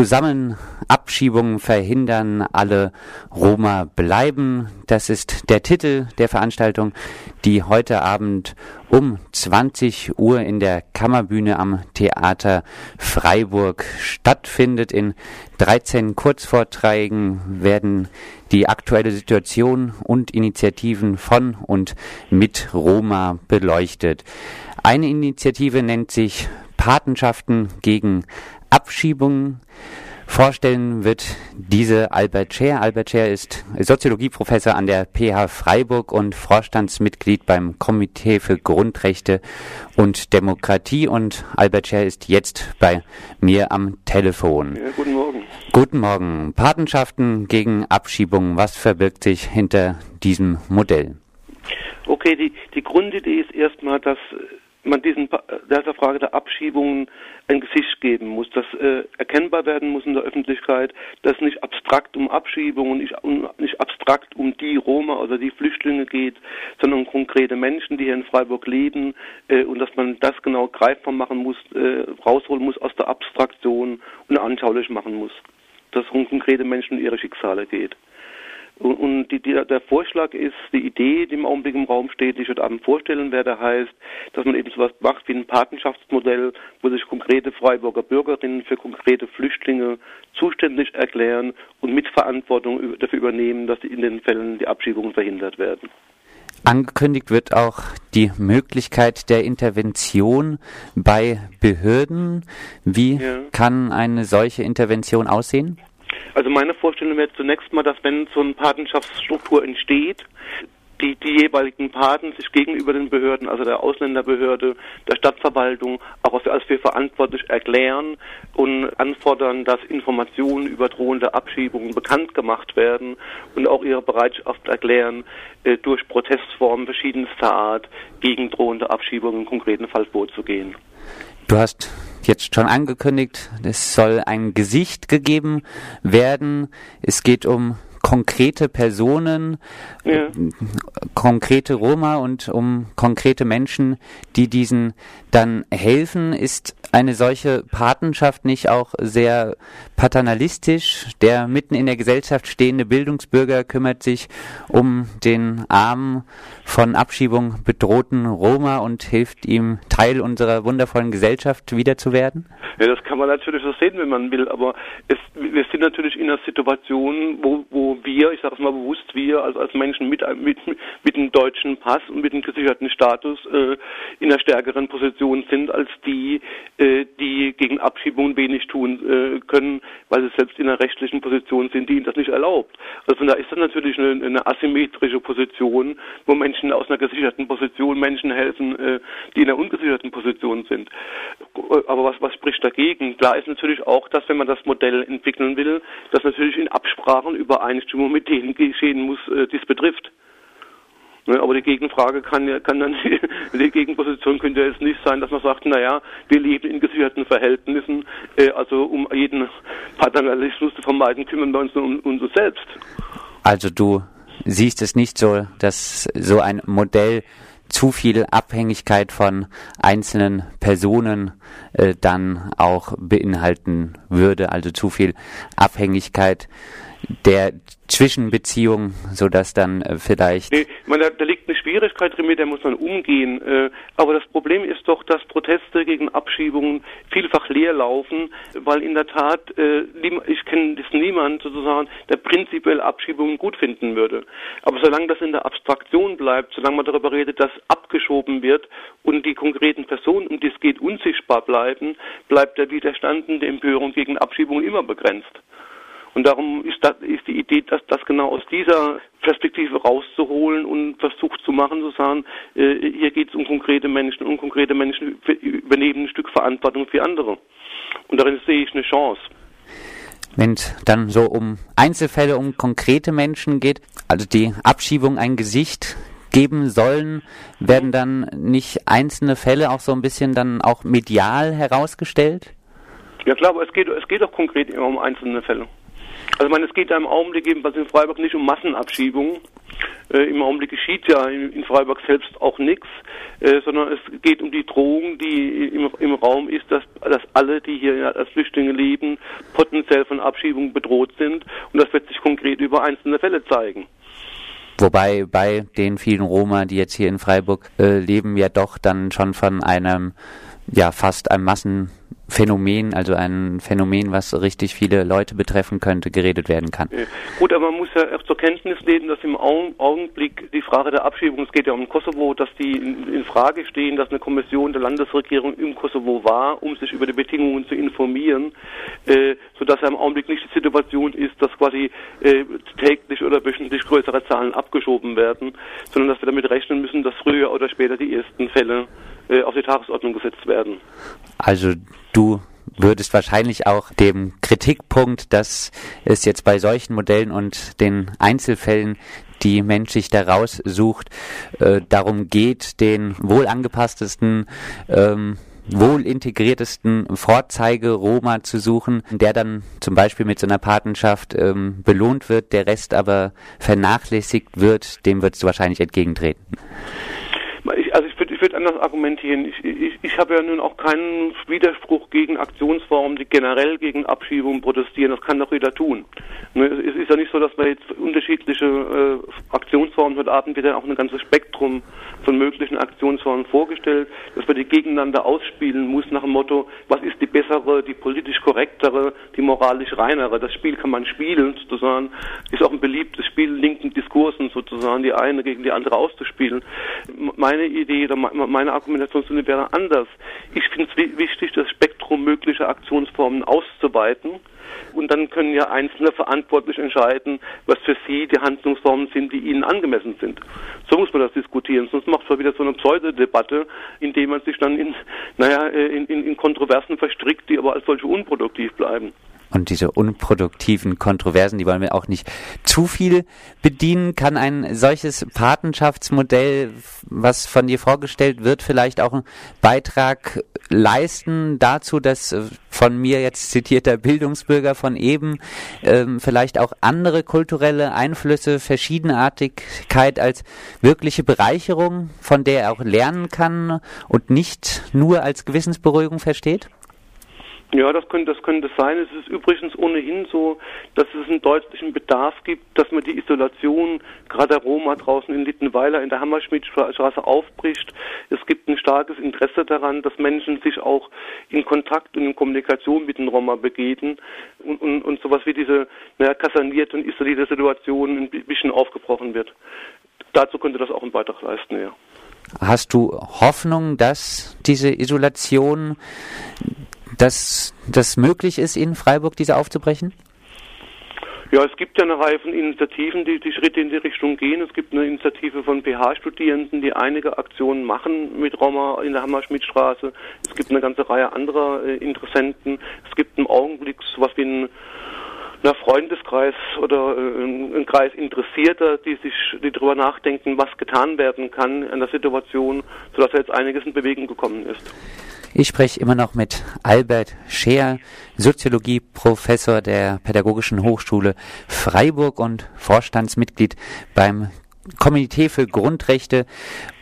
Zusammen Abschiebungen verhindern, alle Roma bleiben. Das ist der Titel der Veranstaltung, die heute Abend um 20 Uhr in der Kammerbühne am Theater Freiburg stattfindet. In 13 Kurzvorträgen werden die aktuelle Situation und Initiativen von und mit Roma beleuchtet. Eine Initiative nennt sich Patenschaften gegen Abschiebungen. Vorstellen wird diese Albert Scher. Albert Scher ist Soziologieprofessor an der PH Freiburg und Vorstandsmitglied beim Komitee für Grundrechte und Demokratie. Und Albert Scher ist jetzt bei mir am Telefon. Ja, guten Morgen. Guten Morgen. Patenschaften gegen Abschiebungen. Was verbirgt sich hinter diesem Modell? Okay, die, die Grundidee ist erstmal, dass man diesen dieser Frage der Abschiebungen ein Gesicht geben muss, dass äh, erkennbar werden muss in der Öffentlichkeit, dass nicht abstrakt um Abschiebungen, nicht, um, nicht abstrakt um die Roma oder die Flüchtlinge geht, sondern um konkrete Menschen, die hier in Freiburg leben äh, und dass man das genau greifbar machen muss, äh, rausholen muss aus der Abstraktion und anschaulich machen muss, dass es um konkrete Menschen und ihre Schicksale geht. Und die, die, der Vorschlag ist, die Idee, die im Augenblick im Raum steht, die ich heute Abend vorstellen werde, heißt, dass man eben sowas macht wie ein Patenschaftsmodell, wo sich konkrete Freiburger Bürgerinnen für konkrete Flüchtlinge zuständig erklären und Mitverantwortung dafür übernehmen, dass in den Fällen die Abschiebungen verhindert werden. Angekündigt wird auch die Möglichkeit der Intervention bei Behörden. Wie ja. kann eine solche Intervention aussehen? Also meine Vorstellung wäre zunächst mal, dass wenn so eine Patenschaftsstruktur entsteht, die, die jeweiligen Paten sich gegenüber den Behörden, also der Ausländerbehörde, der Stadtverwaltung, auch als für verantwortlich erklären und anfordern, dass Informationen über drohende Abschiebungen bekannt gemacht werden und auch ihre Bereitschaft erklären, äh, durch Protestformen verschiedenster Art gegen drohende Abschiebungen im konkreten Fall vorzugehen. Du hast jetzt schon angekündigt, es soll ein Gesicht gegeben werden. Es geht um konkrete Personen, ja. konkrete Roma und um konkrete Menschen, die diesen dann helfen. Ist eine solche Patenschaft nicht auch sehr paternalistisch? Der mitten in der Gesellschaft stehende Bildungsbürger kümmert sich um den armen, von Abschiebung bedrohten Roma und hilft ihm, Teil unserer wundervollen Gesellschaft wieder zu werden? Ja, das kann man natürlich so sehen, wenn man will, aber es, wir sind natürlich in einer Situation, wo, wo wir, ich sage es mal bewusst, wir als, als Menschen mit, mit, mit dem deutschen Pass und mit dem gesicherten Status äh, in einer stärkeren Position sind als die, äh, die gegen Abschiebungen wenig tun äh, können, weil sie selbst in einer rechtlichen Position sind, die ihnen das nicht erlaubt. Also da ist das natürlich eine, eine asymmetrische Position, wo Menschen aus einer gesicherten Position Menschen helfen, äh, die in einer ungesicherten Position sind. Aber was, was spricht dagegen? Klar ist natürlich auch, dass wenn man das Modell entwickeln will, das natürlich in Absprachen Übereinstimmung mit denen geschehen muss, äh, die es betrifft. Ne, aber die Gegenfrage kann ja, kann dann, die Gegenposition könnte jetzt nicht sein, dass man sagt, naja, wir leben in gesicherten Verhältnissen, äh, also um jeden Paternalismus zu vermeiden, kümmern wir uns um, uns selbst. Also du siehst es nicht so, dass so ein Modell zu viel Abhängigkeit von einzelnen Personen äh, dann auch beinhalten würde, also zu viel Abhängigkeit der Zwischenbeziehung, so dass dann äh, vielleicht. Nee, man, da, da, liegt eine Schwierigkeit drin, mit der muss man umgehen. Äh, aber das Problem ist doch, dass Proteste gegen Abschiebungen vielfach leer laufen, weil in der Tat, äh, ich kenne das niemand sozusagen, der prinzipiell Abschiebungen gut finden würde. Aber solange das in der Abstraktion bleibt, solange man darüber redet, dass abgeschoben wird und die konkreten Personen, um die es geht, unsichtbar bleiben, bleibt der Widerstand und die Empörung gegen Abschiebungen immer begrenzt. Und darum ist, das, ist die Idee, dass das genau aus dieser Perspektive rauszuholen und versucht zu machen, zu sagen, äh, hier geht es um konkrete Menschen und konkrete Menschen übernehmen ein Stück Verantwortung für andere. Und darin sehe ich eine Chance. Wenn es dann so um Einzelfälle, um konkrete Menschen geht, also die Abschiebung ein Gesicht geben sollen, werden dann nicht einzelne Fälle auch so ein bisschen dann auch medial herausgestellt? Ja klar, aber es geht, es geht auch konkret immer um einzelne Fälle. Also ich meine, es geht ja im Augenblick ebenfalls in Freiburg nicht um Massenabschiebungen. Äh, Im Augenblick geschieht ja in, in Freiburg selbst auch nichts, äh, sondern es geht um die Drohung, die im, im Raum ist, dass, dass alle, die hier als Flüchtlinge leben, potenziell von Abschiebungen bedroht sind. Und das wird sich konkret über einzelne Fälle zeigen. Wobei bei den vielen Roma, die jetzt hier in Freiburg äh, leben, ja doch dann schon von einem, ja, fast einem Massen Phänomen, also ein Phänomen, was richtig viele Leute betreffen könnte, geredet werden kann. Gut, aber man muss ja auch zur Kenntnis nehmen, dass im Augenblick die Frage der Abschiebung, es geht ja um Kosovo, dass die in, Frage stehen, dass eine Kommission der Landesregierung im Kosovo war, um sich über die Bedingungen zu informieren, äh, sodass ja im Augenblick nicht die Situation ist, dass quasi äh, täglich oder wöchentlich größere Zahlen abgeschoben werden, sondern dass wir damit rechnen müssen, dass früher oder später die ersten Fälle äh, auf die Tagesordnung gesetzt werden. Also du würdest wahrscheinlich auch dem Kritikpunkt, dass es jetzt bei solchen Modellen und den Einzelfällen, die Mensch sich da raussucht, äh, darum geht, den wohl angepasstesten ähm, wohl integriertesten Vorzeige-Roma zu suchen, der dann zum Beispiel mit so einer Patenschaft ähm, belohnt wird, der Rest aber vernachlässigt wird, dem würdest du wahrscheinlich entgegentreten. Also ich ich würd anders argumentieren. Ich, ich, ich habe ja nun auch keinen Widerspruch gegen Aktionsformen, die generell gegen Abschiebungen protestieren. Das kann doch jeder tun. Ne, es ist ja nicht so, dass wir jetzt unterschiedliche äh, Aktionsformen heute Abend wieder auch ein ganzes Spektrum von möglichen Aktionsformen vorgestellt, dass wir die gegeneinander ausspielen muss nach dem Motto, was ist die bessere, die politisch korrektere, die moralisch reinere. Das Spiel kann man spielen sozusagen. Ist auch ein beliebtes Spiel, linken Diskursen sozusagen, die eine gegen die andere auszuspielen. Meine Idee oder meine Argumentation wäre anders. Ich finde es wichtig, das Spektrum möglicher Aktionsformen auszuweiten und dann können ja Einzelne verantwortlich entscheiden, was für sie die Handlungsformen sind, die ihnen angemessen sind. So muss man das diskutieren. Sonst macht man wieder so eine Pseudodebatte, indem man sich dann in, naja, äh, in, in, in Kontroversen verstrickt, die aber als solche unproduktiv bleiben. Und diese unproduktiven Kontroversen, die wollen wir auch nicht zu viel bedienen. Kann ein solches Patenschaftsmodell, was von dir vorgestellt wird, vielleicht auch einen Beitrag leisten dazu, dass äh, von mir jetzt zitierter Bildungsbürger von eben ähm, vielleicht auch andere kulturelle Einflüsse, Verschiedenartigkeit als wirkliche Bereicherung, von der er auch lernen kann und nicht nur als Gewissensberuhigung versteht? Ja, das könnte, das könnte sein. Es ist übrigens ohnehin so, dass es einen deutlichen Bedarf gibt, dass man die Isolation, gerade der Roma draußen in Littenweiler in der Hammerschmidtstraße aufbricht. Es gibt ein starkes Interesse daran, dass Menschen sich auch in Kontakt und in Kommunikation mit den Roma begeben und, und, und sowas wie diese naja, kasernierte und isolierte Situation ein bisschen aufgebrochen wird. Dazu könnte das auch einen Beitrag leisten, ja. Hast du Hoffnung, dass diese Isolation dass das möglich ist, in Freiburg diese aufzubrechen? Ja, es gibt ja eine Reihe von Initiativen, die die Schritte in die Richtung gehen. Es gibt eine Initiative von PH-Studierenden, die einige Aktionen machen mit Roma in der Hammerschmidtstraße. Es gibt eine ganze Reihe anderer äh, Interessenten. Es gibt im Augenblick sowas wie ein na, Freundeskreis oder äh, ein Kreis Interessierter, die sich, die darüber nachdenken, was getan werden kann in der Situation, sodass jetzt einiges in Bewegung gekommen ist. Ich spreche immer noch mit Albert Scheer, Soziologieprofessor der Pädagogischen Hochschule Freiburg und Vorstandsmitglied beim Komitee für Grundrechte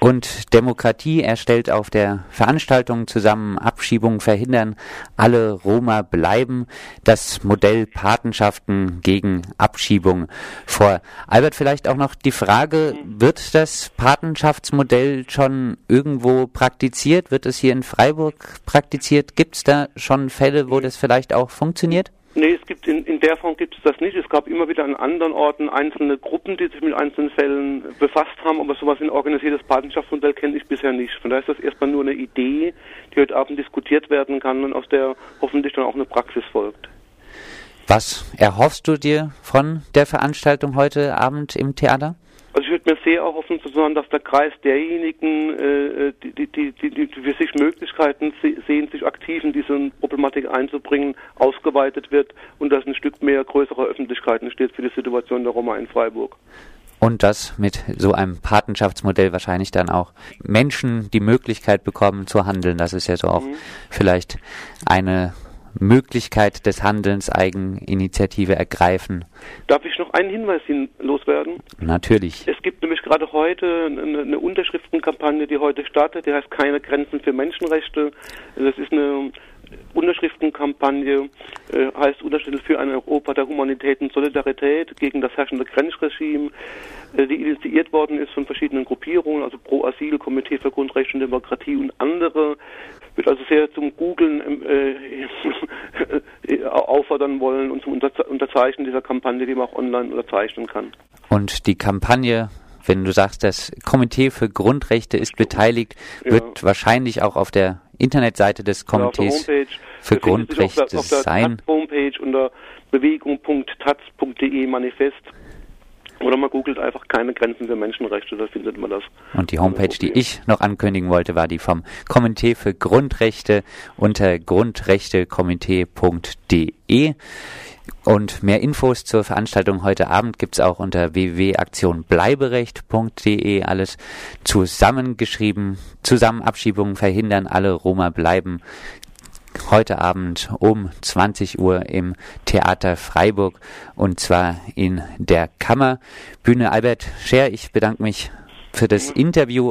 und Demokratie erstellt auf der Veranstaltung zusammen Abschiebungen verhindern, alle Roma bleiben, das Modell Patenschaften gegen Abschiebung vor. Albert, vielleicht auch noch die Frage, wird das Patenschaftsmodell schon irgendwo praktiziert? Wird es hier in Freiburg praktiziert? Gibt es da schon Fälle, wo das vielleicht auch funktioniert? Nee, es gibt in, in der Form gibt es das nicht. Es gab immer wieder an anderen Orten einzelne Gruppen, die sich mit einzelnen Fällen befasst haben, aber sowas ein organisiertes Patenschaftsmodell kenne ich bisher nicht. Von daher ist das erstmal nur eine Idee, die heute Abend diskutiert werden kann und aus der hoffentlich dann auch eine Praxis folgt. Was erhoffst du dir von der Veranstaltung heute Abend im Theater? Also ich würde mir sehr erhoffen, sozusagen, dass der Kreis derjenigen, äh, die, die, die, die, für sich Möglichkeiten sehen, sich aktiv in diese Problematik einzubringen, ausgeweitet wird und dass ein Stück mehr größere Öffentlichkeit entsteht für die Situation der Roma in Freiburg. Und dass mit so einem Patenschaftsmodell wahrscheinlich dann auch Menschen die Möglichkeit bekommen zu handeln. Das ist ja so auch mhm. vielleicht eine Möglichkeit des Handelns Eigeninitiative ergreifen. Darf ich noch einen Hinweis hin loswerden? Natürlich. Es gibt nämlich gerade heute eine, eine Unterschriftenkampagne, die heute startet, die heißt Keine Grenzen für Menschenrechte. Das ist eine Unterschriftenkampagne äh, heißt Unterschriften für ein Europa der Humanität und Solidarität gegen das herrschende Grenzregime, äh, die initiiert worden ist von verschiedenen Gruppierungen, also Pro Asyl, Komitee für Grundrechte und Demokratie und andere. Wird also sehr zum Googlen ähm, äh, auffordern wollen und zum Unterzeichnen dieser Kampagne, die man auch online unterzeichnen kann. Und die Kampagne wenn du sagst, das Komitee für Grundrechte ist beteiligt, ja. wird wahrscheinlich auch auf der Internetseite des Komitees ja, für Grundrechte auf der, auf der sein. Homepage unter bewegung.taz.de Manifest. Oder man googelt einfach keine Grenzen für Menschenrechte, da findet man das. Und die Homepage, die ich noch ankündigen wollte, war die vom Komitee für Grundrechte unter grundrechtekomitee.de. Und mehr Infos zur Veranstaltung heute Abend gibt es auch unter www.aktionbleiberecht.de. Alles zusammengeschrieben. Zusammenabschiebungen verhindern, alle Roma bleiben. Heute Abend um 20 Uhr im Theater Freiburg und zwar in der Kammerbühne. Albert Scher, ich bedanke mich für das Interview.